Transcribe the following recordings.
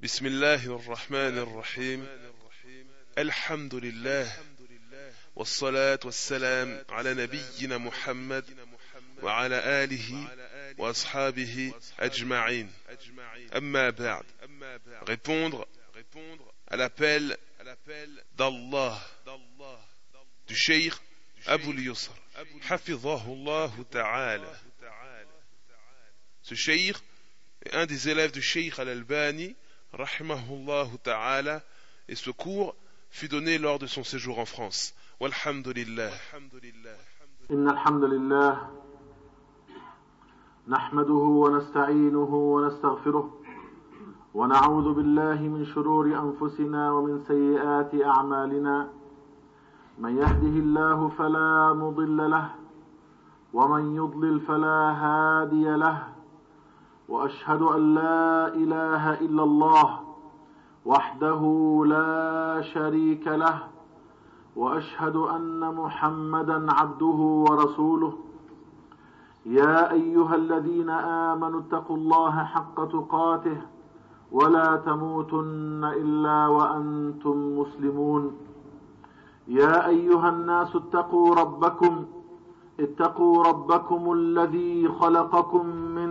بسم الله الرحمن الرحيم. الحمد لله والصلاة والسلام على نبينا محمد وعلى آله وأصحابه أجمعين. أما بعد répondre à l'appel d'Allah du Cheikh Abu Yusr. حفظه الله تعالى ce Cheikh est un des élèves du Cheikh Al-Albani rahimahullah ta'ala, et ce cours fut donné lors de son séjour en France. Walhamdulillah. إن الحمد لله نحمده ونستعينه ونستغفره ونعوذ بالله من شرور أنفسنا ومن سيئات أعمالنا من يهده الله فلا مضل له ومن يضلل فلا هادي له وأشهد أن لا إله إلا الله وحده لا شريك له وأشهد أن محمدا عبده ورسوله. يا أيها الذين آمنوا اتقوا الله حق تقاته ولا تموتن إلا وأنتم مسلمون. يا أيها الناس اتقوا ربكم اتقوا ربكم الذي خلقكم من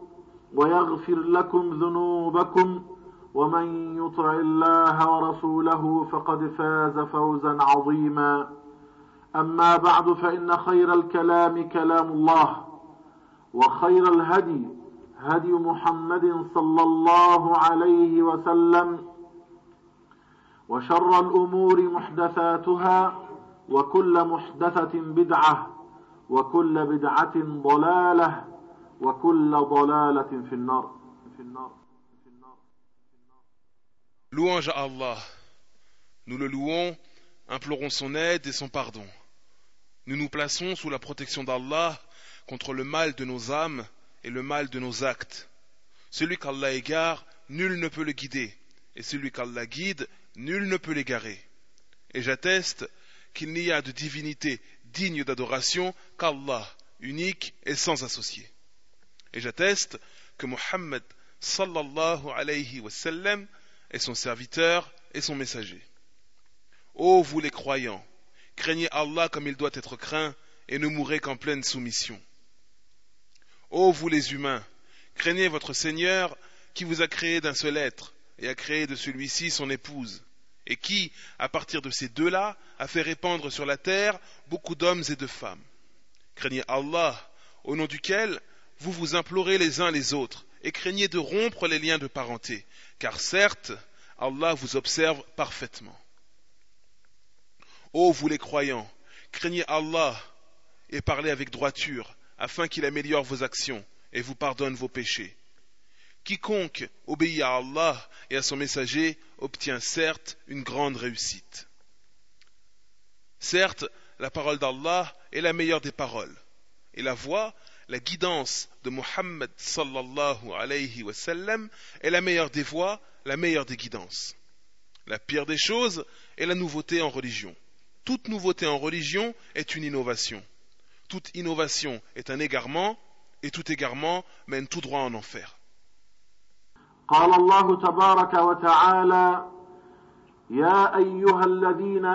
ويغفر لكم ذنوبكم ومن يطع الله ورسوله فقد فاز فوزا عظيما. أما بعد فإن خير الكلام كلام الله وخير الهدي هدي محمد صلى الله عليه وسلم وشر الأمور محدثاتها وكل محدثة بدعة وكل بدعة ضلالة Louange à Allah. Nous le louons, implorons son aide et son pardon. Nous nous plaçons sous la protection d'Allah contre le mal de nos âmes et le mal de nos actes. Celui qu'Allah égare, nul ne peut le guider, et celui qu'Allah guide, nul ne peut l'égarer. Et j'atteste qu'il n'y a de divinité digne d'adoration qu'Allah, unique et sans associé. Et j'atteste que Mohammed sallallahu alayhi wa sallam est son serviteur et son messager. Ô vous les croyants, craignez Allah comme il doit être craint et ne mourrez qu'en pleine soumission. Ô vous les humains, craignez votre Seigneur qui vous a créé d'un seul être et a créé de celui-ci son épouse, et qui, à partir de ces deux-là, a fait répandre sur la terre beaucoup d'hommes et de femmes. Craignez Allah, au nom duquel vous vous implorez les uns les autres, et craignez de rompre les liens de parenté, car certes, Allah vous observe parfaitement. Ô vous les croyants, craignez Allah et parlez avec droiture, afin qu'il améliore vos actions et vous pardonne vos péchés. Quiconque obéit à Allah et à son messager obtient certes une grande réussite. Certes, la parole d'Allah est la meilleure des paroles, et la voix, la guidance de Muhammad sallallahu alayhi wa sallam est la meilleure des voies, la meilleure des guidances. La pire des choses est la nouveauté en religion. Toute nouveauté en religion est une innovation. Toute innovation est un égarement, et tout égarement mène tout droit en enfer. يا أيها الذين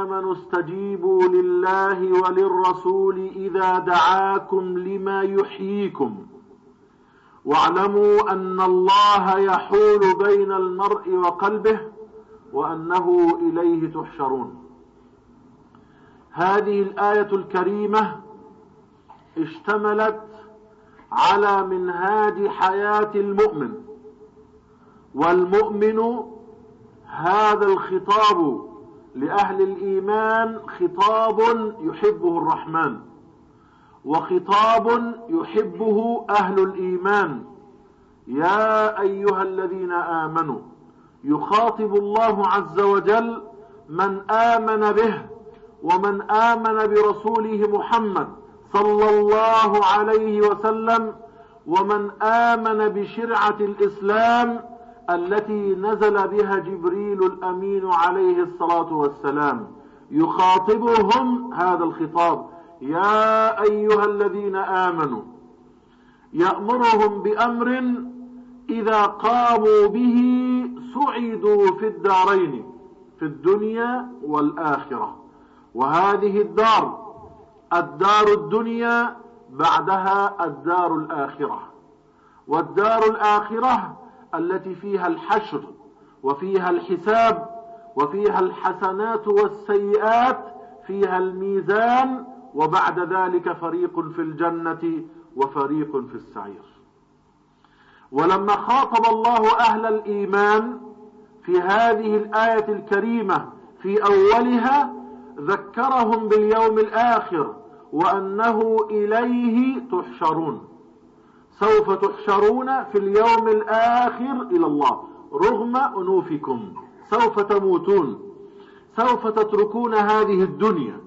آمنوا استجيبوا لله وللرسول إذا دعاكم لما يحييكم. واعلموا أن الله يحول بين المرء وقلبه وأنه إليه تحشرون. هذه الآية الكريمة اشتملت على منهاج حياة المؤمن. والمؤمن هذا الخطاب لأهل الإيمان خطاب يحبه الرحمن وخطاب يحبه أهل الإيمان. يا أيها الذين آمنوا يخاطب الله عز وجل من آمن به ومن آمن برسوله محمد صلى الله عليه وسلم ومن آمن بشرعة الإسلام التي نزل بها جبريل الأمين عليه الصلاة والسلام. يخاطبهم هذا الخطاب. يا أيها الذين آمنوا يأمرهم بأمر إذا قاموا به سعدوا في الدارين في الدنيا والآخرة. وهذه الدار الدار الدنيا بعدها الدار الآخرة. والدار الآخرة التي فيها الحشر وفيها الحساب وفيها الحسنات والسيئات فيها الميزان وبعد ذلك فريق في الجنة وفريق في السعير. ولما خاطب الله أهل الإيمان في هذه الآية الكريمة في أولها ذكرهم باليوم الآخر وأنه إليه تحشرون. سوف تحشرون في اليوم الآخر إلى الله. رغم أنوفكم. سوف تموتون. سوف تتركون هذه الدنيا.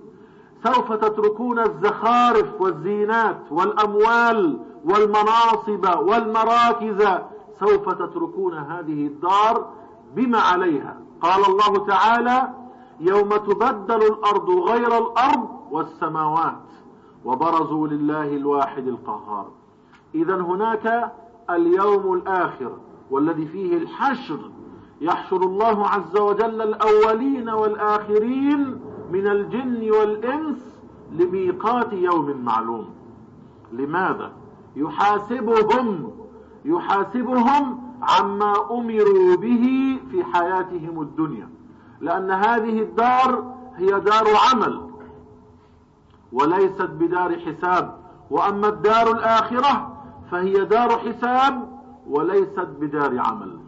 سوف تتركون الزخارف والزينات والأموال والمناصب والمراكز. سوف تتركون هذه الدار بما عليها. قال الله تعالى يوم تبدل الأرض غير الأرض والسماوات. وبرزوا لله الواحد القهار. إذا هناك اليوم الآخر والذي فيه الحشر. يحشر الله عز وجل الأولين والآخرين من الجن والإنس لميقات يوم معلوم. لماذا؟ يحاسبهم يحاسبهم عما أمروا به في حياتهم الدنيا. لأن هذه الدار هي دار عمل وليست بدار حساب. وأما الدار الآخرة فهي دار حساب وليست بدار عمل.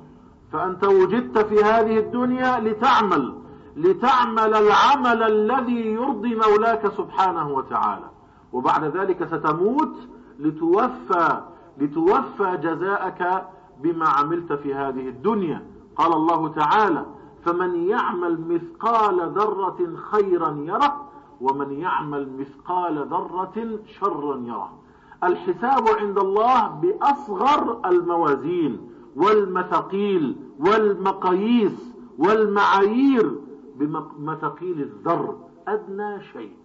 فأنت وجدت في هذه الدنيا لتعمل لتعمل العمل الذي يرضي مولاك سبحانه وتعالى. وبعد ذلك ستموت لتوفى لتوفى جزاءك بما عملت في هذه الدنيا. قال الله تعالى فمن يعمل مثقال ذرة خيرا يره ومن يعمل مثقال ذرة شرا يره. الحساب عند الله بأصغر الموازين والمثقيل والمقاييس والمعايير بمثقيل الذر أدنى شيء.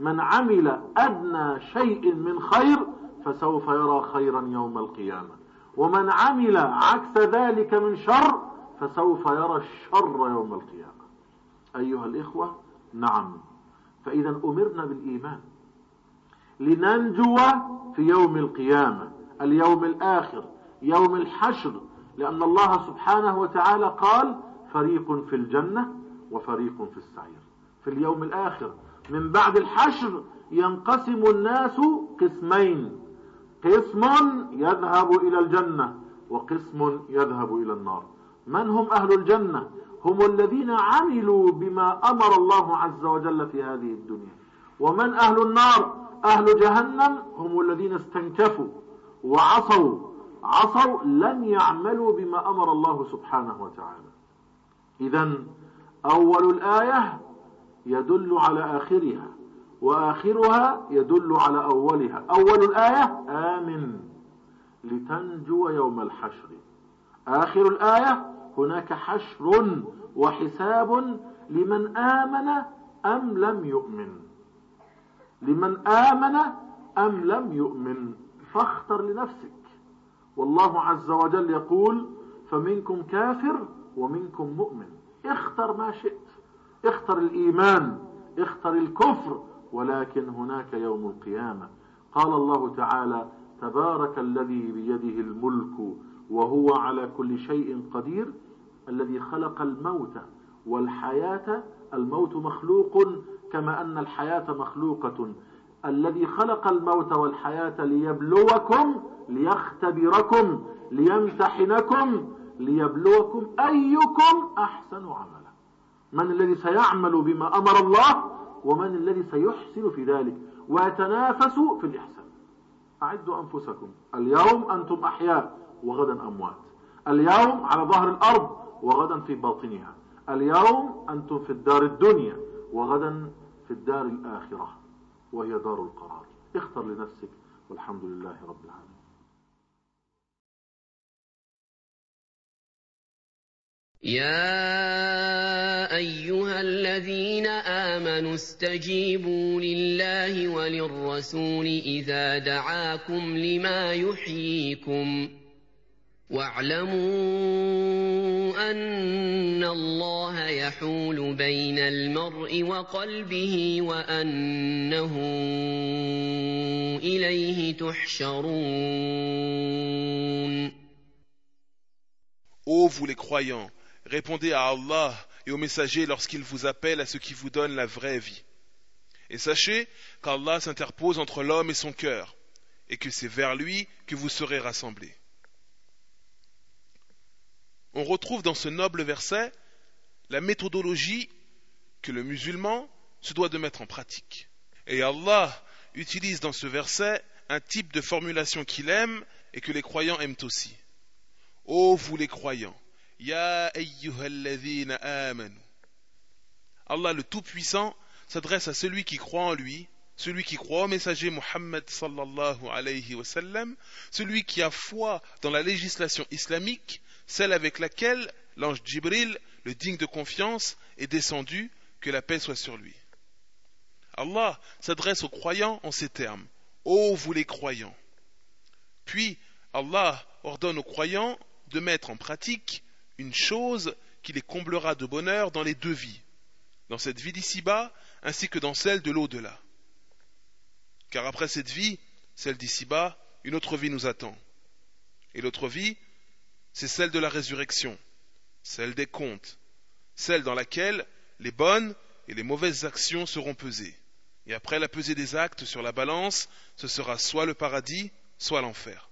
من عمل أدنى شيء من خير فسوف يرى خيرا يوم القيامة. ومن عمل عكس ذلك من شر فسوف يرى الشر يوم القيامة. أيها الإخوة نعم. فإذا أمرنا بالإيمان. لننجو في يوم القيامة اليوم الآخر يوم الحشر لأن الله سبحانه وتعالى قال فريق في الجنة وفريق في السعير في اليوم الآخر من بعد الحشر ينقسم الناس قسمين قسم يذهب إلى الجنة وقسم يذهب إلى النار. من هم أهل الجنة؟ هم الذين عملوا بما أمر الله عز وجل في هذه الدنيا. ومن أهل النار؟ أهل جهنم هم الذين استنكفوا وعصوا عصوا لم يعملوا بما أمر الله سبحانه وتعالى. إذا أول الآية يدل على آخرها وآخرها يدل على أولها. أول الآية آمن لتنجو يوم الحشر. آخر الآية هناك حشر وحساب لمن آمن أم لم يؤمن. لمن آمن أم لم يؤمن فاختر لنفسك. والله عز وجل يقول فمنكم كافر ومنكم مؤمن. اختر ما شئت اختر الإيمان اختر الكفر ولكن هناك يوم القيامة. قال الله تعالى تبارك الذي بيده الملك وهو على كل شيء قدير الذي خلق الموت والحياة الموت مخلوق كما أن الحياة مخلوقة. الذي خلق الموت والحياة ليبلوكم ليختبركم ليمتحنكم ليبلوكم أيكم أحسن عملا. من الذي سيعمل بما أمر الله ومن الذي سيحسن في ذلك. ويتنافس في الإحسان. أعدوا أنفسكم. اليوم أنتم أحياء وغدا أموات. اليوم على ظهر الأرض وغدا في باطنها. اليوم أنتم في الدار الدنيا وغدا في الدار الآخرة وهي دار القرار. اختر لنفسك والحمد لله رب العالمين. يا أيها الذين آمنوا استجيبوا لله وللرسول إذا دعاكم لما يحييكم. واعلموا أن الله يحول بين المرء وقلبه وأنه إليه تحشرون Ô vous les croyants, répondez à Allah et aux messagers lorsqu'ils vous appellent à ce qui vous donne la vraie vie. Et sachez qu'Allah s'interpose entre l'homme et son cœur, et que c'est vers lui que vous serez rassemblés. On retrouve dans ce noble verset la méthodologie que le musulman se doit de mettre en pratique. Et Allah utilise dans ce verset un type de formulation qu'il aime et que les croyants aiment aussi. Ô vous les croyants, Ya amanu. Allah le Tout-Puissant s'adresse à celui qui croit en lui, celui qui croit au messager Muhammad sallallahu alayhi wa sallam, celui qui a foi dans la législation islamique, celle avec laquelle l'ange Jibril, le digne de confiance, est descendu, que la paix soit sur lui. Allah s'adresse aux croyants en ces termes Ô vous les croyants Puis Allah ordonne aux croyants de mettre en pratique une chose qui les comblera de bonheur dans les deux vies, dans cette vie d'ici-bas ainsi que dans celle de l'au-delà. Car après cette vie, celle d'ici-bas, une autre vie nous attend. Et l'autre vie, c'est celle de la résurrection, celle des comptes, celle dans laquelle les bonnes et les mauvaises actions seront pesées. Et après la pesée des actes sur la balance, ce sera soit le paradis, soit l'enfer.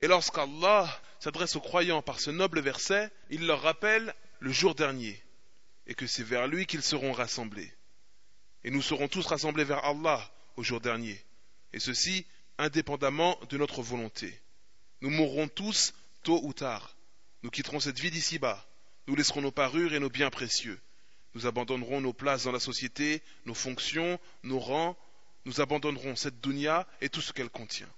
Et lorsqu'Allah s'adresse aux croyants par ce noble verset, il leur rappelle le jour dernier, et que c'est vers lui qu'ils seront rassemblés. Et nous serons tous rassemblés vers Allah au jour dernier, et ceci indépendamment de notre volonté. Nous mourrons tous tôt ou tard. Nous quitterons cette vie d'ici-bas. Nous laisserons nos parures et nos biens précieux. Nous abandonnerons nos places dans la société, nos fonctions, nos rangs. Nous abandonnerons cette dunya et tout ce qu'elle contient.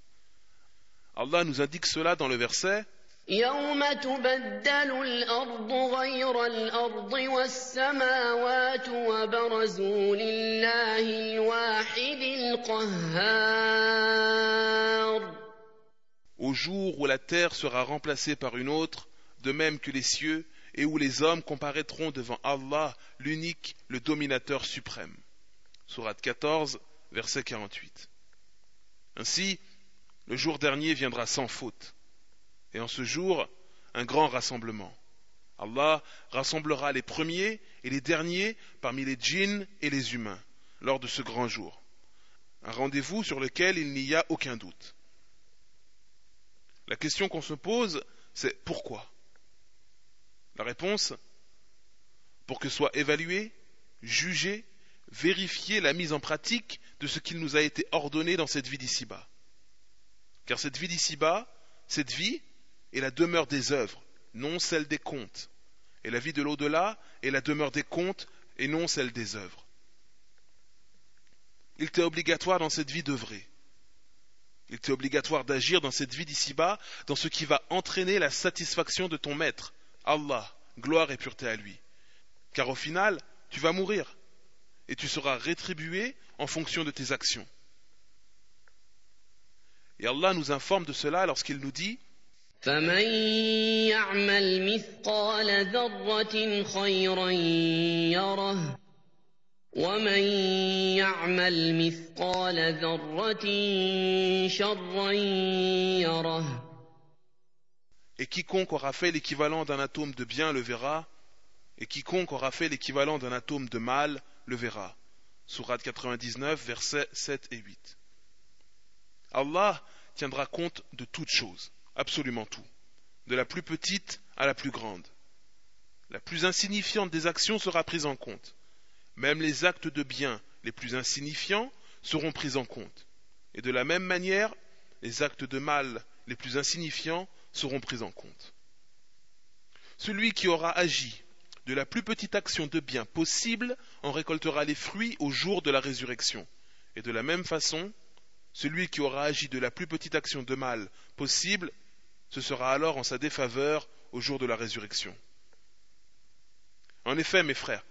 Allah nous indique cela dans le verset يوم تبدل الأرض غير الأرض والسماوات وبرزوا لله الواحد القهار Au jour où la terre sera remplacée par une autre, de même que les cieux, et où les hommes comparaîtront devant Allah, l'unique, le dominateur suprême. Sourate 14, verset 48. Ainsi, le jour dernier viendra sans faute. Et en ce jour, un grand rassemblement. Allah rassemblera les premiers et les derniers parmi les djinns et les humains lors de ce grand jour. Un rendez-vous sur lequel il n'y a aucun doute. La question qu'on se pose, c'est pourquoi? La réponse Pour que soit évalué, jugé, vérifié la mise en pratique de ce qu'il nous a été ordonné dans cette vie d'ici-bas. Car cette vie d'ici-bas, cette vie est la demeure des œuvres, non celle des contes. Et la vie de l'au-delà est la demeure des contes et non celle des œuvres. Il t'est obligatoire dans cette vie d'œuvrer. Il t'est obligatoire d'agir dans cette vie d'ici-bas, dans ce qui va entraîner la satisfaction de ton maître, Allah, gloire et pureté à lui. Car au final, tu vas mourir et tu seras rétribué en fonction de tes actions. Et Allah nous informe de cela lorsqu'il nous dit فمن يعمل مثقال ذرة خيرا يره ومن يعمل مثقال ذرة شرا يره Et quiconque aura fait l'équivalent d'un atome de bien le verra, et quiconque aura fait l'équivalent d'un atome de mal le verra. Sourate 99, versets 7 et 8. Allah tiendra compte de toutes choses, absolument tout, de la plus petite à la plus grande. La plus insignifiante des actions sera prise en compte. Même les actes de bien les plus insignifiants seront pris en compte. Et de la même manière, les actes de mal les plus insignifiants seront prises en compte. Celui qui aura agi de la plus petite action de bien possible en récoltera les fruits au jour de la résurrection. Et de la même façon, celui qui aura agi de la plus petite action de mal possible, ce sera alors en sa défaveur au jour de la résurrection. En effet, mes frères,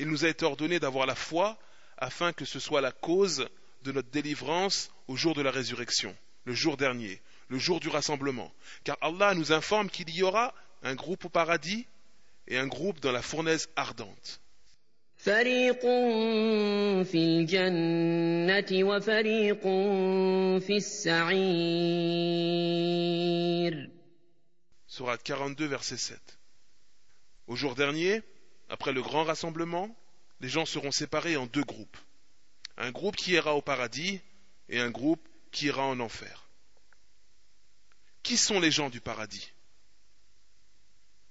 il nous a été ordonné d'avoir la foi afin que ce soit la cause de notre délivrance au jour de la résurrection, le jour dernier, le jour du rassemblement. Car Allah nous informe qu'il y aura un groupe au paradis et un groupe dans la fournaise ardente. فريق في الجنة وفريق في السعير Sourate 42, verset 7. Au jour dernier, après le grand rassemblement, les gens seront séparés en deux groupes. Un groupe qui ira au paradis et un groupe qui ira en enfer. Qui sont les gens du paradis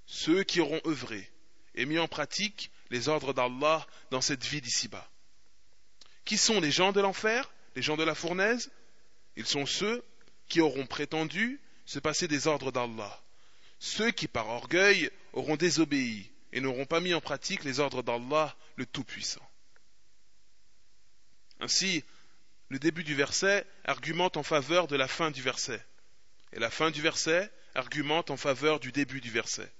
Ceux qui auront œuvré et mis en pratique les ordres d'Allah dans cette vie d'ici-bas. Qui sont les gens de l'enfer, les gens de la fournaise? Ils sont ceux qui auront prétendu se passer des ordres d'Allah, ceux qui par orgueil auront désobéi et n'auront pas mis en pratique les ordres d'Allah le Tout-Puissant. Ainsi, le début du verset argumente en faveur de la fin du verset, et la fin du verset argumente en faveur du début du verset.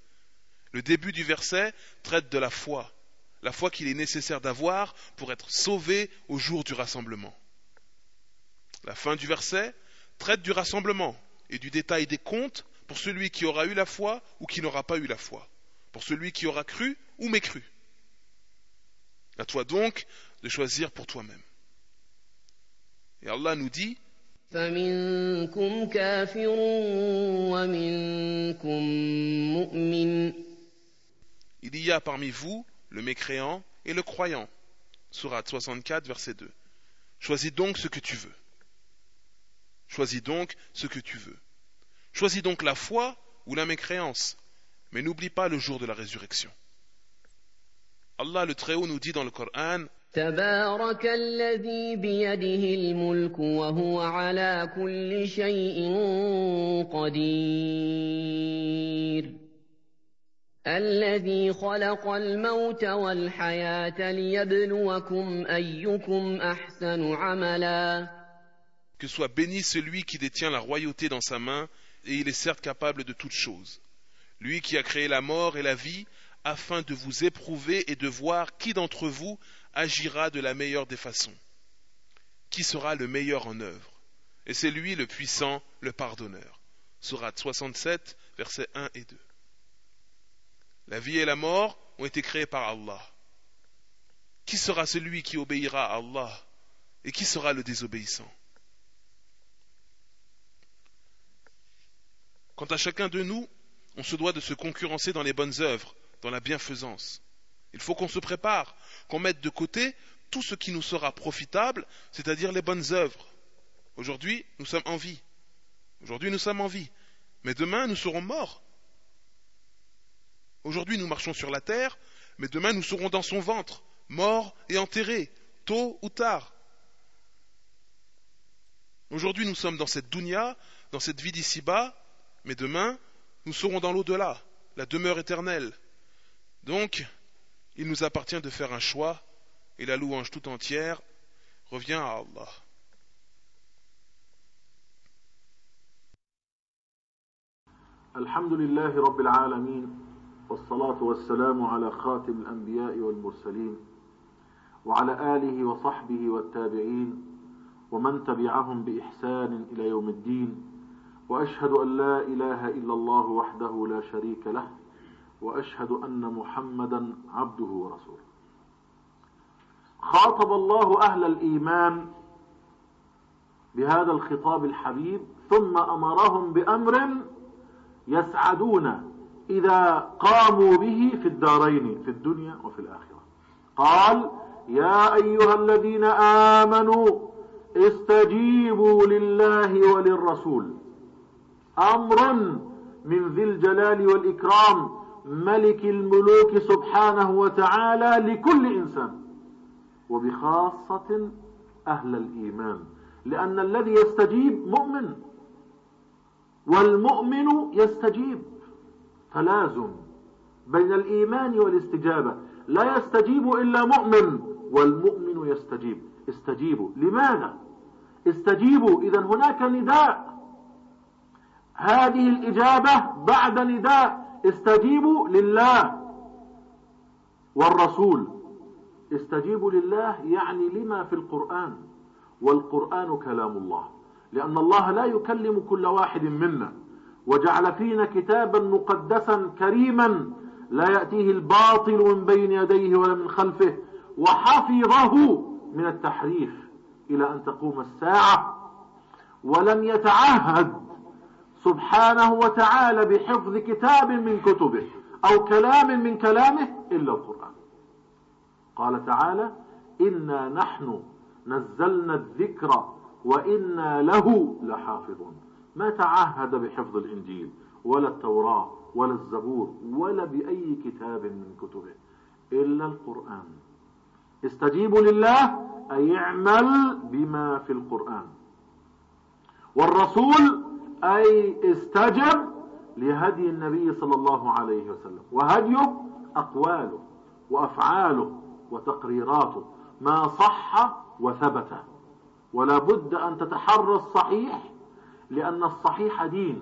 Le début du verset traite de la foi, la foi qu'il est nécessaire d'avoir pour être sauvé au jour du rassemblement. La fin du verset traite du rassemblement et du détail des comptes pour celui qui aura eu la foi ou qui n'aura pas eu la foi, pour celui qui aura cru ou mécru. À toi donc de choisir pour toi-même. Et Allah nous dit Il y a parmi vous le mécréant et le croyant. Surat 64, verset 2. Choisis donc ce que tu veux. Choisis donc ce que tu veux. Choisis donc la foi ou la mécréance, mais n'oublie pas le jour de la résurrection. Allah le Très-Haut nous dit dans le Coran الذي خلق الموت والحياة ليبلوكم أيكم أحسن عملا Que soit béni celui qui détient la royauté dans sa main, et il est certes capable de toutes choses. Lui qui a créé la mort et la vie, afin de vous éprouver et de voir qui d'entre vous agira de la meilleure des façons. Qui sera le meilleur en œuvre Et c'est lui le puissant, le pardonneur. Surat 67, versets 1 et 2. La vie et la mort ont été créées par Allah. Qui sera celui qui obéira à Allah Et qui sera le désobéissant? Quant à chacun de nous, on se doit de se concurrencer dans les bonnes œuvres, dans la bienfaisance. Il faut qu'on se prépare, qu'on mette de côté tout ce qui nous sera profitable, c'est-à-dire les bonnes œuvres. Aujourd'hui, nous sommes en vie. Aujourd'hui, nous sommes en vie. Mais demain, nous serons morts. Aujourd'hui, nous marchons sur la terre, mais demain, nous serons dans son ventre, morts et enterrés, tôt ou tard. Aujourd'hui, nous sommes dans cette dunya, dans cette vie d'ici-bas, mais demain, nous serons dans l'au-delà, la demeure éternelle. Donc, il nous appartient de faire un choix, et la louange tout entière revient à Allah. الحمد لله رب العالمين والصلاة والسلام على خاتم الأنبياء والمرسلين وعلى آله وصحبه والتابعين ومن تبعهم بإحسان إلى يوم الدين وأشهد أن لا إله إلا الله وحده لا شريك له وأشهد أن محمدا عبده ورسوله. خاطب الله أهل الإيمان بهذا الخطاب الحبيب ثم أمرهم بأمر يسعدون إذا قاموا به في الدارين في الدنيا وفي الآخرة. قال يا أيها الذين آمنوا استجيبوا لله وللرسول. أمر من ذي الجلال والإكرام ملك الملوك سبحانه وتعالى لكل إنسان وبخاصة أهل الإيمان. لأن الذي يستجيب مؤمن والمؤمن يستجيب. تلازم بين الإيمان والاستجابة. لا يستجيب إلا مؤمن والمؤمن يستجيب. استجيبوا. لماذا؟ استجيبوا. إذا هناك نداء. هذه الإجابة بعد نداء. استجيبوا لله والرسول. استجيبوا لله يعني لما في القرآن. والقرآن كلام الله. لأن الله لا يكلم كل واحد منا. وجعل فينا كتابا مقدسا كريما لا يأتيه الباطل من بين يديه ولا من خلفه وحفظه من التحريف إلى أن تقوم الساعة. ولم يتعهد سبحانه وتعالى بحفظ كتاب من كتبه أو كلام من كلامه إلا القرآن. قال تعالى إنا نحن نزلنا الذكر وإنا له لحافظون. ما تعهد بحفظ الإنجيل ولا التوراة ولا الزبور ولا بأي كتاب من كتبه إلا القرآن. استجيبوا لله أي اعمل بما في القرآن. والرسول أي استجب لهدي النبي صلى الله عليه وسلم. وهديه أقواله وأفعاله وتقريراته ما صح وثبت. ولا بد أن تتحرى الصحيح لأن الصحيح دين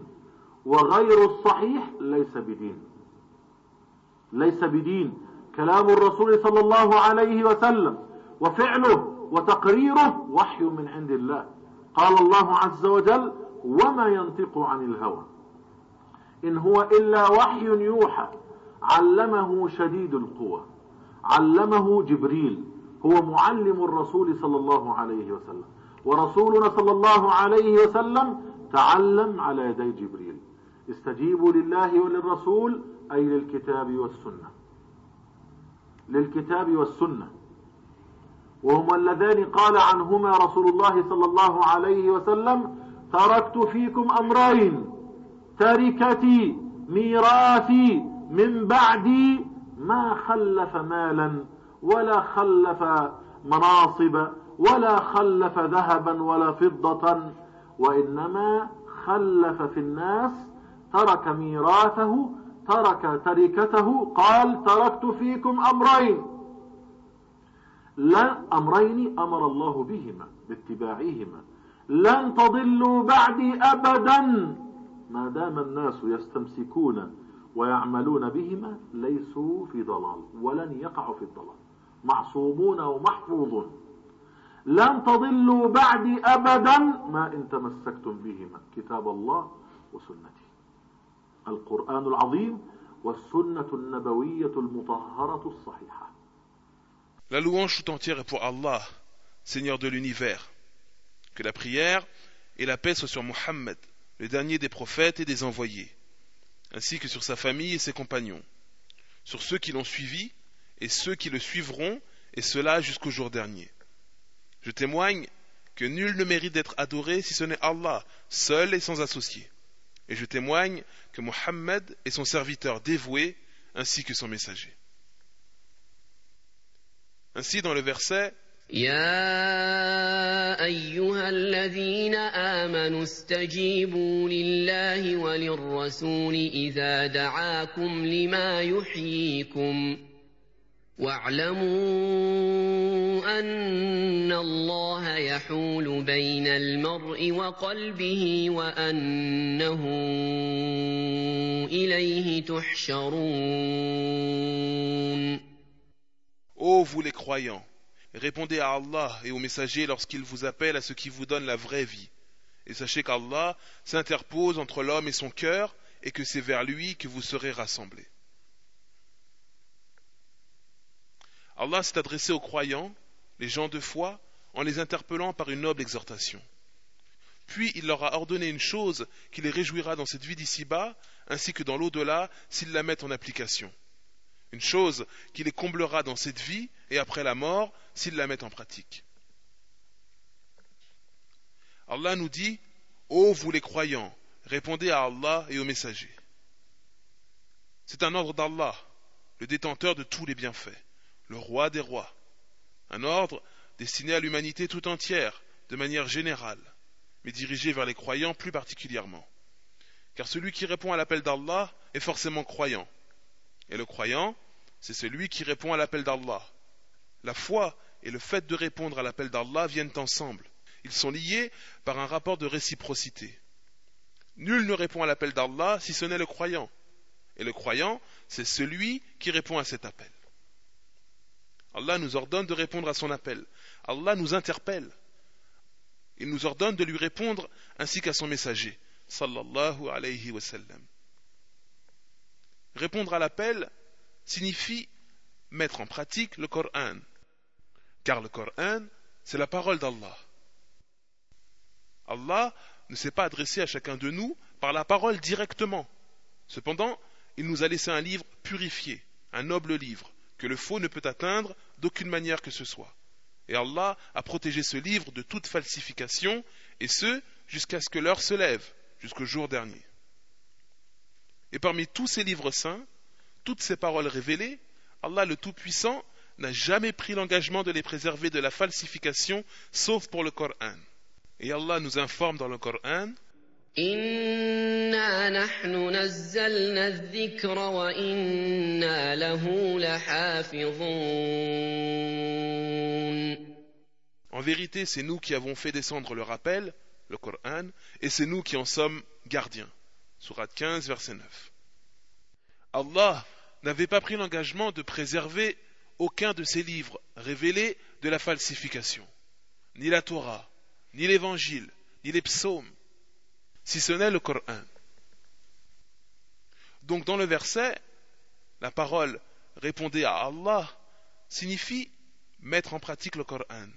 وغير الصحيح ليس بدين. ليس بدين. كلام الرسول صلى الله عليه وسلم وفعله وتقريره وحي من عند الله. قال الله عز وجل وما ينطق عن الهوى إن هو إلا وحي يوحى علمه شديد القوى علمه جبريل هو معلم الرسول صلى الله عليه وسلم. ورسولنا صلى الله عليه وسلم تعلم على يدي جبريل. استجيبوا لله وللرسول أي للكتاب والسنة. للكتاب والسنة. وهما اللذان قال عنهما رسول الله صلى الله عليه وسلم تركت فيكم أمرين. تركتي ميراثي من بعدي ما خلف مالا ولا خلف مناصب ولا خلف ذهبا ولا فضة. وإنما خلف في الناس ترك ميراثه ترك تركته قال تركت فيكم أمرين. لا أمرين أمر الله بهما باتباعهما. لن تضلوا بعدي أبدا. ما دام الناس يستمسكون ويعملون بهما ليسوا في ضلال ولن يقعوا في الضلال. معصومون ومحفوظون. لن تضلوا بعدي أبدا ما إن تمسكتم بهما كتاب الله وسنتي القرآن العظيم والسنة النبوية المطهرة الصحيحة La louange tout entière est pour Allah, Seigneur de l'univers. Que la prière et la paix soient sur Mohammed, le dernier des prophètes et des envoyés, ainsi que sur sa famille et ses compagnons, sur ceux qui l'ont suivi et ceux qui le suivront, et cela jusqu'au jour dernier. Je témoigne que nul ne mérite d'être adoré si ce n'est Allah, seul et sans associé. Et je témoigne que Mohammed est son serviteur dévoué ainsi que son messager. Ainsi dans le verset يا أيها الذين آمنوا استجيبوا لله وللرسول إذا دعاكم لما يحييكم واعلموا أن الله يحول بين المرء وقلبه وأنه إليه تحشرون Ô vous les croyants, répondez à Allah et aux messagers lorsqu'ils vous appellent à ce qui vous donne la vraie vie. Et sachez qu'Allah s'interpose entre l'homme et son cœur et que c'est vers lui que vous serez rassemblés. Allah s'est adressé aux croyants, les gens de foi, en les interpellant par une noble exhortation. Puis il leur a ordonné une chose qui les réjouira dans cette vie d'ici-bas, ainsi que dans l'au-delà, s'ils la mettent en application. Une chose qui les comblera dans cette vie et après la mort, s'ils la mettent en pratique. Allah nous dit Ô vous les croyants, répondez à Allah et aux messagers. C'est un ordre d'Allah, le détenteur de tous les bienfaits le roi des rois. Un ordre destiné à l'humanité tout entière, de manière générale, mais dirigé vers les croyants plus particulièrement. car celui qui répond à l'appel d'Allah est forcément croyant. Et le croyant, c'est celui qui répond à l'appel d'Allah. La foi et le fait de répondre à l'appel d'Allah viennent ensemble. Ils sont liés par un rapport de réciprocité. Nul ne répond à l'appel d'Allah si ce n'est le croyant. Et le croyant, c'est celui qui répond à cet appel. Allah nous ordonne de répondre à son appel. Allah nous interpelle. Il nous ordonne de lui répondre ainsi qu'à son messager sallallahu alayhi wa sallam. Répondre à l'appel signifie mettre en pratique le Coran, car le Coran, c'est la parole d'Allah. Allah ne s'est pas adressé à chacun de nous par la parole directement. Cependant, il nous a laissé un livre purifié, un noble livre, que le faux ne peut atteindre d'aucune manière que ce soit. Et Allah a protégé ce livre de toute falsification, et ce, jusqu'à ce que l'heure se lève, jusqu'au jour dernier. Et parmi tous ces livres saints, toutes ces paroles révélées, Allah le Tout-Puissant n'a jamais pris l'engagement de les préserver de la falsification, sauf pour le Coran. Et Allah nous informe dans le Coran En vérité, c'est nous qui avons fait descendre le rappel, le Coran, et c'est nous qui en sommes gardiens. Surat 15, verset 9. Allah n'avait pas pris l'engagement de préserver aucun de ses livres révélés de la falsification, ni la Torah, ni l'Évangile, ni les psaumes, si ce n'est le Coran. Donc dans le verset, la parole répondez à Allah signifie mettre en pratique le Coran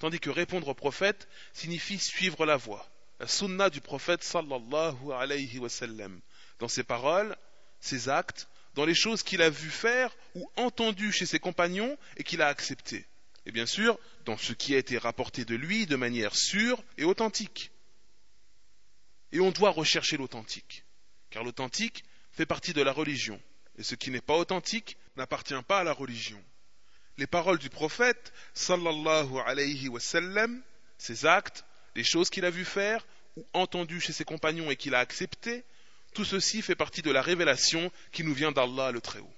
tandis que répondre au prophète signifie suivre la voie, la sunna du prophète sallallahu alayhi wa dans ses paroles, ses actes, dans les choses qu'il a vu faire ou entendues chez ses compagnons et qu'il a acceptées. Et bien sûr, dans ce qui a été rapporté de lui de manière sûre et authentique. Et on doit rechercher l'authentique, car l'authentique fait partie de la religion, et ce qui n'est pas authentique n'appartient pas à la religion les paroles du prophète sallallahu alayhi wa sallam, ses actes, les choses qu'il a vu faire ou entendues chez ses compagnons et qu'il a acceptées, tout ceci fait partie de la révélation qui nous vient d'Allah le Très-Haut.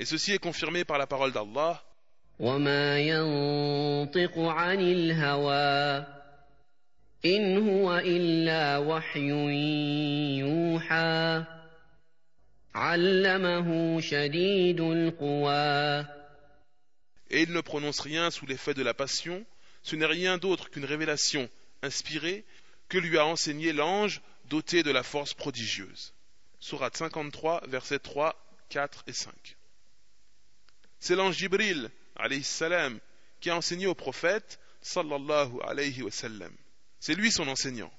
Et ceci est confirmé par la parole d'Allah. Et il ne prononce rien sous l'effet de la passion, ce n'est rien d'autre qu'une révélation inspirée que lui a enseigné l'ange doté de la force prodigieuse. Surat 53, versets 3, 4 et 5. C'est l'ange Jibril, alayhi salam, qui a enseigné au prophète, sallallahu alayhi wa sallam. C'est lui son enseignant.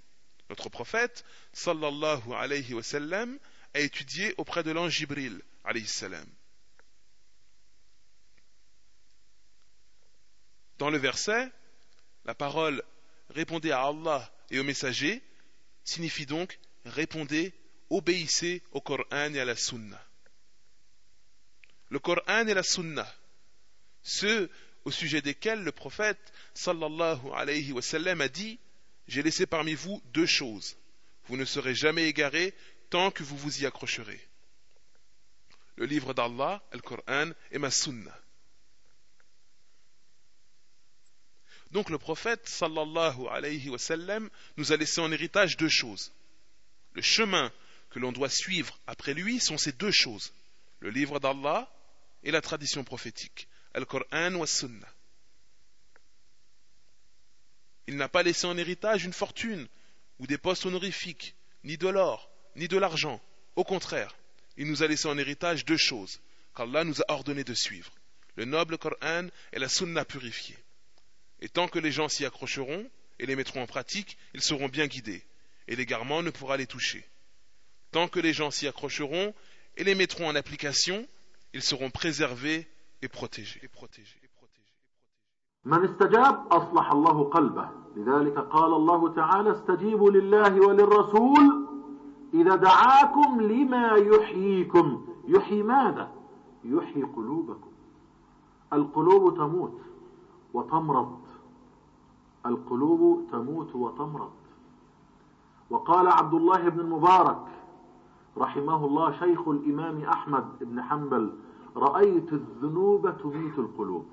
Notre prophète, sallallahu alayhi wa sallam, a étudié auprès de l'ange Jibril, alayhi salam. Dans le verset, la parole répondez à Allah et au messager signifie donc répondez, obéissez au Coran et à la Sunna. Le Coran et la Sunna, ceux au sujet desquels le prophète sallallahu alayhi wa sallam a dit J'ai laissé parmi vous deux choses. Vous ne serez jamais égarés tant que vous vous y accrocherez. Le livre d'Allah, le Coran et ma Sunna. Donc le prophète sallallahu alayhi wa sallam nous a laissé en héritage deux choses. Le chemin que l'on doit suivre après lui sont ces deux choses, le livre d'Allah et la tradition prophétique, Al-Qur'an wa Sunnah. Il n'a pas laissé en héritage une fortune ou des postes honorifiques, ni de l'or, ni de l'argent. Au contraire, il nous a laissé en héritage deux choses qu'Allah nous a ordonné de suivre, le noble Coran et la Sunna purifiée. Et tant que les gens s'y accrocheront et les mettront en pratique, ils seront bien guidés, et l'égarement ne pourra les toucher. Tant que les gens s'y accrocheront et les mettront en application, ils seront préservés et protégés. من استجاب أصلح الله قلبه. لذلك قال الله تعالى استجيبوا لله وللرسول إذا دعاكم لما يحييكم. يحيي ماذا؟ يحيي قلوبكم. القلوب تموت وتمرض. القلوب تموت وتمرض. وقال عبد الله بن المبارك رحمه الله شيخ الإمام أحمد بن حنبل رأيت الذنوب تميت القلوب.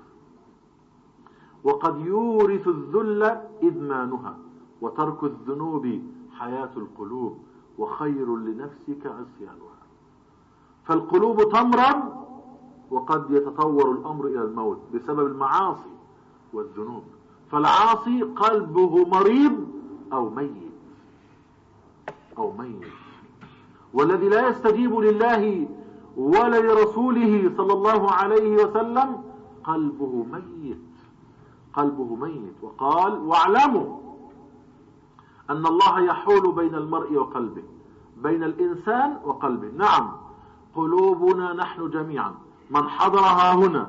وقد يورث الذل إدمانها وترك الذنوب حياة القلوب وخير لنفسك عصيانها. فالقلوب تمرض وقد يتطور الأمر إلى الموت بسبب المعاصي والذنوب. فالعاصي قلبه مريض أو ميت. أو ميت. والذي لا يستجيب لله ولا لرسوله صلى الله عليه وسلم قلبه ميت. قلبه ميت وقال واعلموا أن الله يحول بين المرء وقلبه بين الإنسان وقلبه. نعم قلوبنا نحن جميعا من حضرها هنا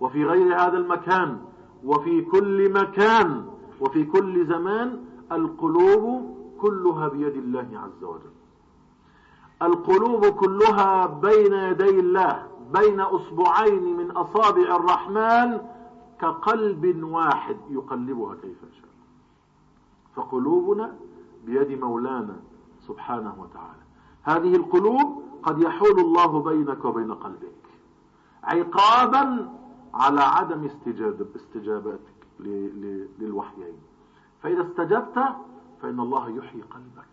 وفي غير هذا المكان وفي كل مكان وفي كل زمان القلوب كلها بيد الله عز وجل. القلوب كلها بين يدي الله بين أصبعين من أصابع الرحمن كقلب واحد يقلبها كيف شاء فقلوبنا بيد مولانا سبحانه وتعالى. هذه القلوب قد يحول الله بينك وبين قلبك عقابا على عدم استجاب استجابتك للوحيين. فإذا استجبت فإن الله يحيي قلبك.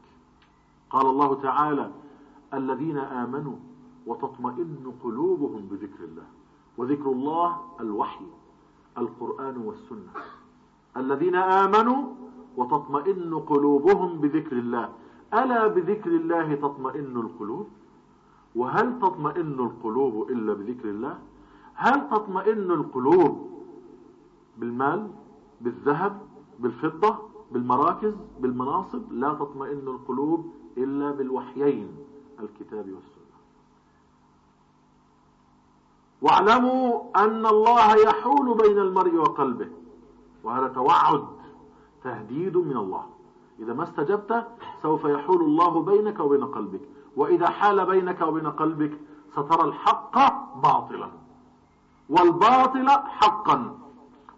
قال الله تعالى الذين آمنوا وتطمئن قلوبهم بذكر الله وذكر الله الوحي. القرآن والسنة. الذين آمنوا وتطمئن قلوبهم بذكر الله. ألا بذكر الله تطمئن القلوب؟ وهل تطمئن القلوب إلا بذكر الله؟ هل تطمئن القلوب بالمال بالذهب بالفضة بالمراكز بالمناصب؟ لا تطمئن القلوب إلا بالوحيين الكتاب والسنة. واعلموا أن الله يحول بين المرء وقلبه وهذا توعد تهديد من الله. إذا ما استجبت سوف يحول الله بينك وبين قلبك. وإذا حال بينك وبين قلبك سترى الحق باطلا. والباطل حقا.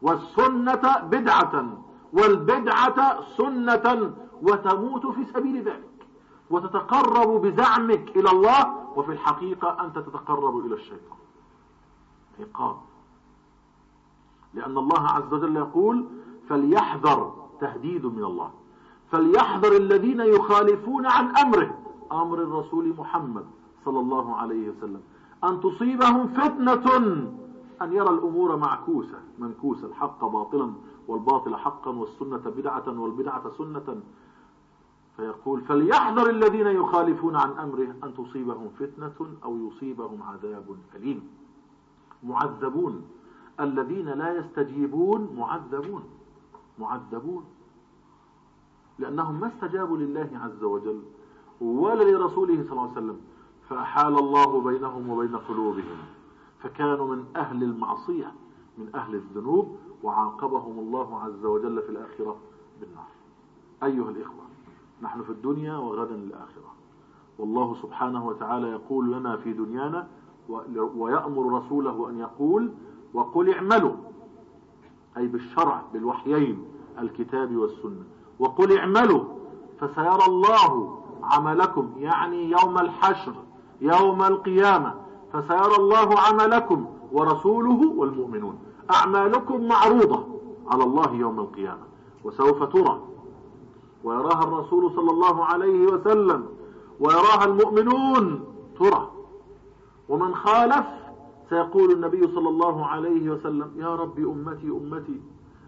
والسنة بدعة. والبدعة سنة. وتموت في سبيل ذلك. وتتقرب بزعمك إلى الله. وفي الحقيقة أنت تتقرب إلى الشيطان. عقاب لأن الله عز وجل يقول فليحذر تهديد من الله. فليحذر الذين يخالفون عن أمره. أمر الرسول محمد صلى الله عليه وسلم. أن تصيبهم فتنة أن يرى الأمور معكوسة. منكوسة. الحق باطلا والباطل حقا والسنة بدعة والبدعة سنة. فيقول فليحذر الذين يخالفون عن أمره أن تصيبهم فتنة أو يصيبهم عذاب أليم. معذبون. الذين لا يستجيبون معذبون. معذبون. لأنهم ما استجابوا لله عز وجل ولا لرسوله صلى الله عليه وسلم. فأحال الله بينهم وبين قلوبهم. فكانوا من أهل المعصية من أهل الذنوب وعاقبهم الله عز وجل في الآخرة بالنار. أيها الإخوة نحن في الدنيا وغدا الآخرة والله سبحانه وتعالى يقول لنا في دنيانا ويأمر رسوله أن يقول وقل اعملوا أي بالشرع بالوحيين الكتاب والسنة. وقل اعملوا فسيرى الله عملكم يعني يوم الحشر يوم القيامة فسيرى الله عملكم ورسوله والمؤمنون. أعمالكم معروضة على الله يوم القيامة. وسوف ترى ويراها الرسول صلى الله عليه وسلم ويراها المؤمنون ترى. ومن خالف سيقول النبي صلى الله عليه وسلم يا رب أمتي أمتي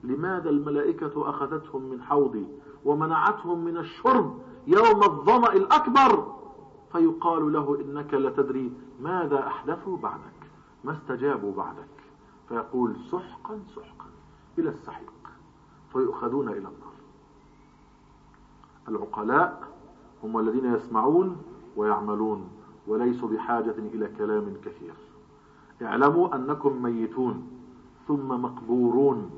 لماذا الملائكة أخذتهم من حوضي ومنعتهم من الشرب يوم الظمأ الأكبر؟ فيقال له إنك لتدري ماذا أحدثوا بعدك ما استجابوا بعدك. فيقول سحقا سحقا إلى السحيق فيؤخذون إلى النار. العقلاء هم الذين يسمعون ويعملون. وليسوا بحاجة إلى كلام كثير. اعلموا أنكم ميتون ثم مقبورون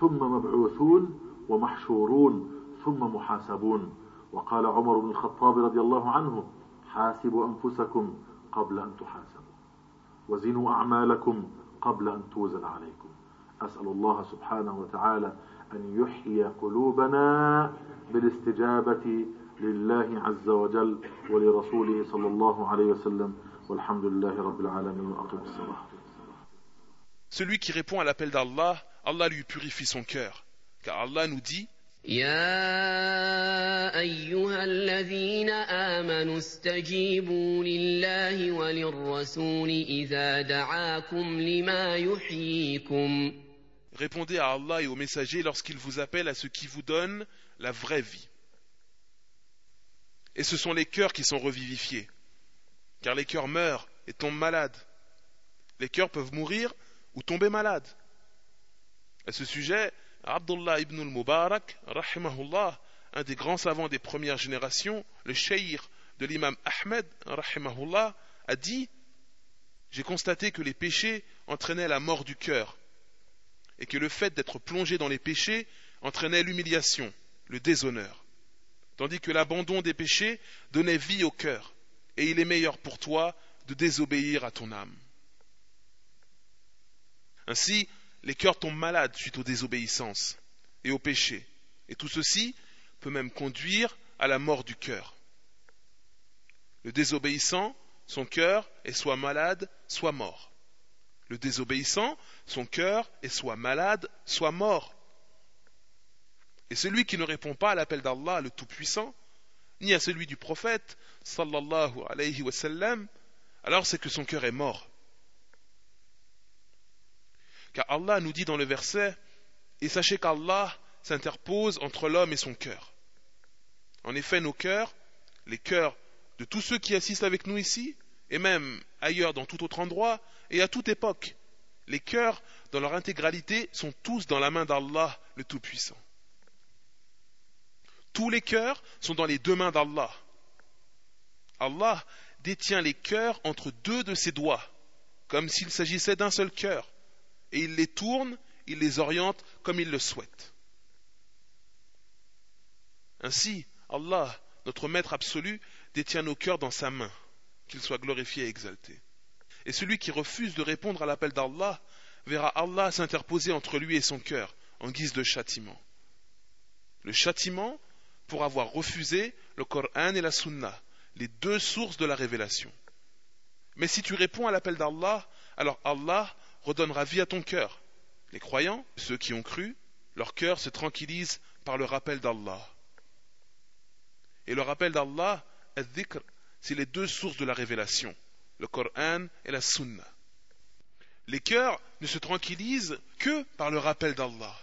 ثم مبعوثون ومحشورون ثم محاسبون. وقال عمر بن الخطاب رضي الله عنه حاسبوا أنفسكم قبل أن تحاسبوا وزنوا أعمالكم قبل أن توزن عليكم. أسأل الله سبحانه وتعالى أن يحيي قلوبنا بالاستجابة لله عز وجل ولرسوله صلى الله عليه وسلم والحمد لله رب العالمين وأقم الصلاة Celui qui répond à l'appel d'Allah, Allah lui purifie son cœur. Car Allah nous dit يا أيها الذين آمنوا استجيبوا لله وللرسول إذا دعاكم لما يحييكم Répondez à Allah et aux messagers lorsqu'ils vous appellent à ce qui vous donne la vraie vie. Et ce sont les cœurs qui sont revivifiés. Car les cœurs meurent et tombent malades. Les cœurs peuvent mourir ou tomber malades. À ce sujet, Abdullah ibn al-Mubarak, rahimahullah, un des grands savants des premières générations, le cheikh de l'imam Ahmed, rahimahullah, a dit J'ai constaté que les péchés entraînaient la mort du cœur, et que le fait d'être plongé dans les péchés entraînait l'humiliation, le déshonneur, tandis que l'abandon des péchés donnait vie au cœur, et il est meilleur pour toi de désobéir à ton âme. Ainsi, les cœurs tombent malades suite aux désobéissances et aux péchés, et tout ceci peut même conduire à la mort du cœur. Le désobéissant, son cœur est soit malade, soit mort. Le désobéissant, son cœur est soit malade, soit mort. Et celui qui ne répond pas à l'appel d'Allah, le Tout-Puissant, ni à celui du prophète, sallallahu alayhi wa alors c'est que son cœur est mort. Car Allah nous dit dans le verset Et sachez qu'Allah s'interpose entre l'homme et son cœur. En effet, nos cœurs, les cœurs de tous ceux qui assistent avec nous ici, et même ailleurs dans tout autre endroit, et à toute époque, les cœurs dans leur intégralité sont tous dans la main d'Allah, le Tout-Puissant. Tous les cœurs sont dans les deux mains d'Allah. Allah détient les cœurs entre deux de ses doigts, comme s'il s'agissait d'un seul cœur et il les tourne, il les oriente comme il le souhaite. Ainsi, Allah, notre Maître absolu, détient nos cœurs dans sa main, qu'il soit glorifié et exalté. Et celui qui refuse de répondre à l'appel d'Allah verra Allah s'interposer entre lui et son cœur en guise de châtiment. Le châtiment pour avoir refusé le Coran et la Sunna, les deux sources de la révélation. Mais si tu réponds à l'appel d'Allah, alors Allah redonnera vie à ton cœur. Les croyants, ceux qui ont cru, leur cœur se tranquillise par le rappel d'Allah. Et le rappel d'Allah, c'est les deux sources de la révélation, le Coran et la Sunna. Les cœurs ne se tranquillisent que par le rappel d'Allah.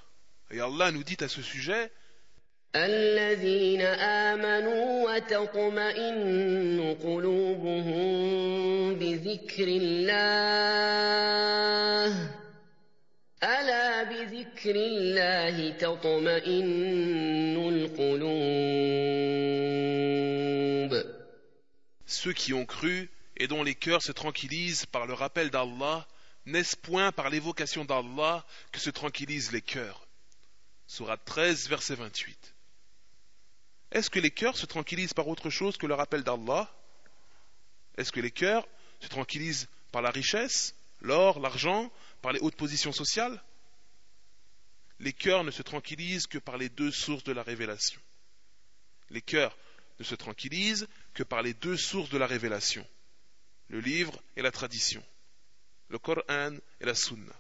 Et Allah nous dit à ce sujet ceux qui ont cru et dont les cœurs se tranquillisent par le rappel d'Allah, n'est-ce point par l'évocation d'Allah que se tranquillisent les cœurs. Surat 13, verset 28. Est-ce que les cœurs se tranquillisent par autre chose que le rappel d'Allah? Est-ce que les cœurs se tranquillisent par la richesse, l'or, l'argent, par les hautes positions sociales? Les cœurs ne se tranquillisent que par les deux sources de la révélation. Les cœurs ne se tranquillisent que par les deux sources de la révélation, le livre et la tradition, le Coran et la Sunna.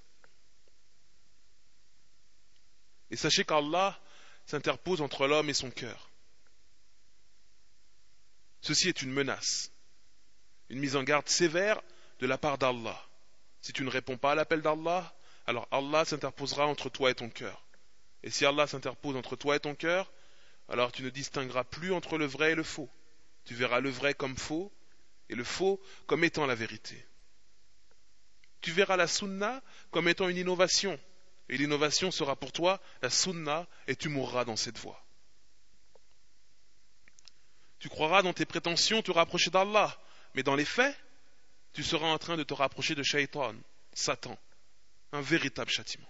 Et sachez qu'Allah s'interpose entre l'homme et son cœur. Ceci est une menace, une mise en garde sévère de la part d'Allah. Si tu ne réponds pas à l'appel d'Allah, alors Allah s'interposera entre toi et ton cœur. Et si Allah s'interpose entre toi et ton cœur, alors tu ne distingueras plus entre le vrai et le faux. Tu verras le vrai comme faux et le faux comme étant la vérité. Tu verras la sunna comme étant une innovation, et l'innovation sera pour toi la sunna, et tu mourras dans cette voie. Tu croiras dans tes prétentions te rapprocher d'Allah, mais dans les faits, tu seras en train de te rapprocher de Shaitan, Satan, un véritable châtiment.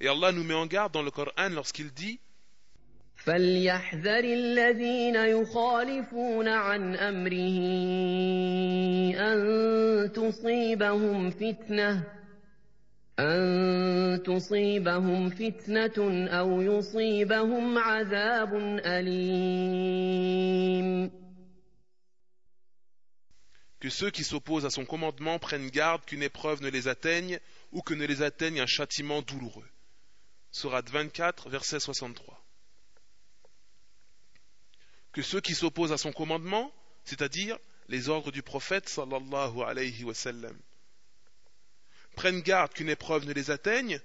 Et Allah nous met en garde dans le Coran lorsqu'il dit فليحذر الذين يخالفون عن أمره أن تصيبهم فتنة أن تصيبهم فتنة أو يصيبهم عذاب أليم Que ceux qui s'opposent à son commandement prennent garde qu'une épreuve ne les atteigne ou que ne les atteigne un châtiment douloureux. Sourate 24, verset 63. Que ceux qui s'opposent à son commandement, c'est-à-dire les ordres du prophète sallallahu alayhi wa sallam, prennent garde qu'une épreuve ne les atteigne,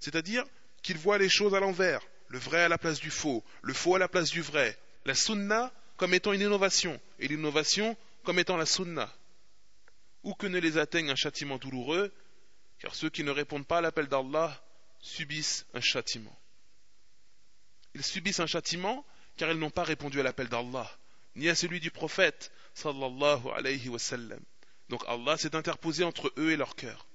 c'est-à-dire qu'ils voient les choses à l'envers, le vrai à la place du faux, le faux à la place du vrai, la sunna comme étant une innovation, et l'innovation comme étant la sunna, ou que ne les atteigne un châtiment douloureux, car ceux qui ne répondent pas à l'appel d'Allah subissent un châtiment. Ils subissent un châtiment car ils n'ont pas répondu à l'appel d'Allah, ni à celui du prophète, sallallahu alayhi wa sallam. Donc Allah s'est interposé entre eux et leur cœur.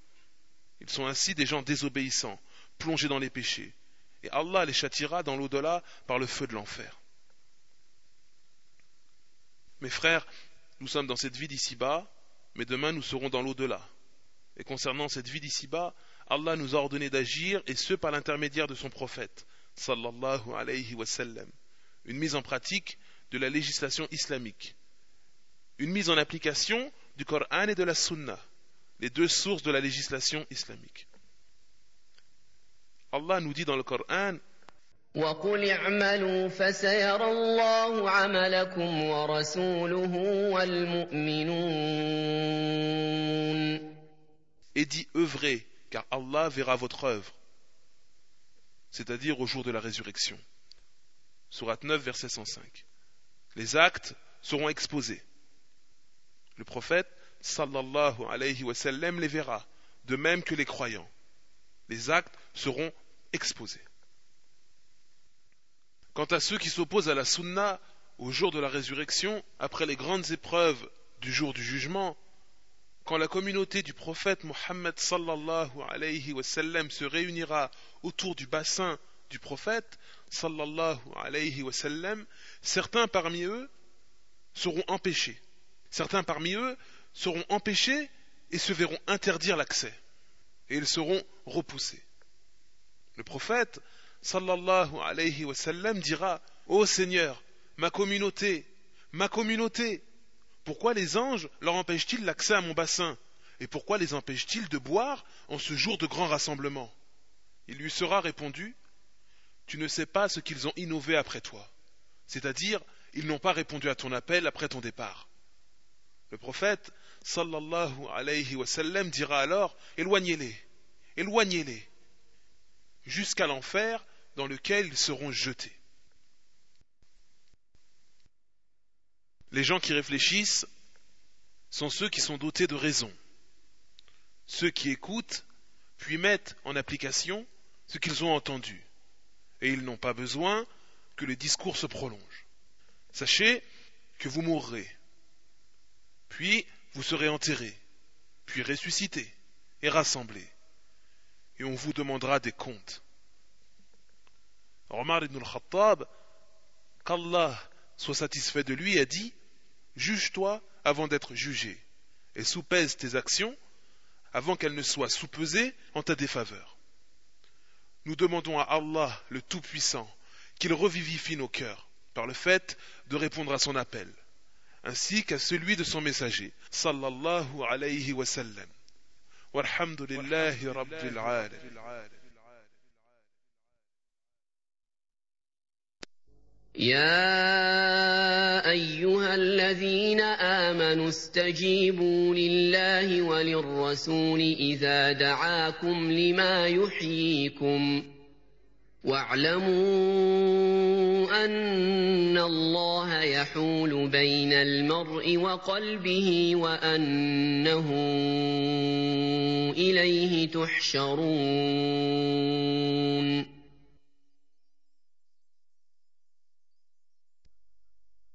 Ils sont ainsi des gens désobéissants, plongés dans les péchés. Et Allah les châtira dans l'au-delà par le feu de l'enfer. Mes frères, nous sommes dans cette vie d'ici-bas, mais demain nous serons dans l'au-delà. Et concernant cette vie d'ici-bas, Allah nous a ordonné d'agir, et ce par l'intermédiaire de son prophète, sallallahu alayhi wa sallam. Une mise en pratique de la législation islamique. Une mise en application du Coran et de la Sunna les deux sources de la législation islamique. Allah nous dit dans le Coran وقل اعملوا فسيرى الله عملكم ورسوله والمؤمنون Et dit œuvrez, car Allah verra votre œuvre, c'est-à-dire au jour de la résurrection. Surat 9, verset 105. Les actes seront exposés. Le prophète sallallahu alayhi wa sallam les verra, de même que les croyants. Les actes seront exposés. Quant à ceux qui s'opposent à la sunna au jour de la résurrection, après les grandes épreuves du jour du jugement, quand la communauté du prophète Mohammed sallallahu wa se réunira autour du bassin du prophète sallallahu wa certains parmi eux seront empêchés. Certains parmi eux seront empêchés et se verront interdire l'accès. Et ils seront repoussés. Le prophète, sallallahu alayhi wa sallam, dira Ô Seigneur, ma communauté, ma communauté, pourquoi les anges leur empêchent-ils l'accès à mon bassin Et pourquoi les empêchent-ils de boire en ce jour de grand rassemblement? Il lui sera répondu Tu ne sais pas ce qu'ils ont innové après toi. C'est-à-dire, ils n'ont pas répondu à ton appel après ton départ. Le prophète, sallallahu alayhi wa sallam, dira alors Éloignez-les, éloignez-les, jusqu'à l'enfer dans lequel ils seront jetés. Les gens qui réfléchissent sont ceux qui sont dotés de raison, ceux qui écoutent, puis mettent en application ce qu'ils ont entendu, et ils n'ont pas besoin que le discours se prolonge. Sachez que vous mourrez, puis vous serez enterré, puis ressuscité et rassemblé, et on vous demandera des comptes. Omar ibn al-Khattab, qu'Allah soit satisfait de lui, a dit Juge-toi avant d'être jugé, et soupèse tes actions avant qu'elles ne soient soupesées en ta défaveur. Nous demandons à Allah le Tout-Puissant qu'il revivifie nos cœurs par le fait de répondre à son appel ainsi qu'à celui de son messager sallallahu alayhi wa sallam walhamdulillahi rabbil يا ايها الذين امنوا استجيبوا لله وللرسول اذا دعاكم لما يحييكم واعلموا أن الله يحول بين المرء وقلبه وأنه إليه تحشرون.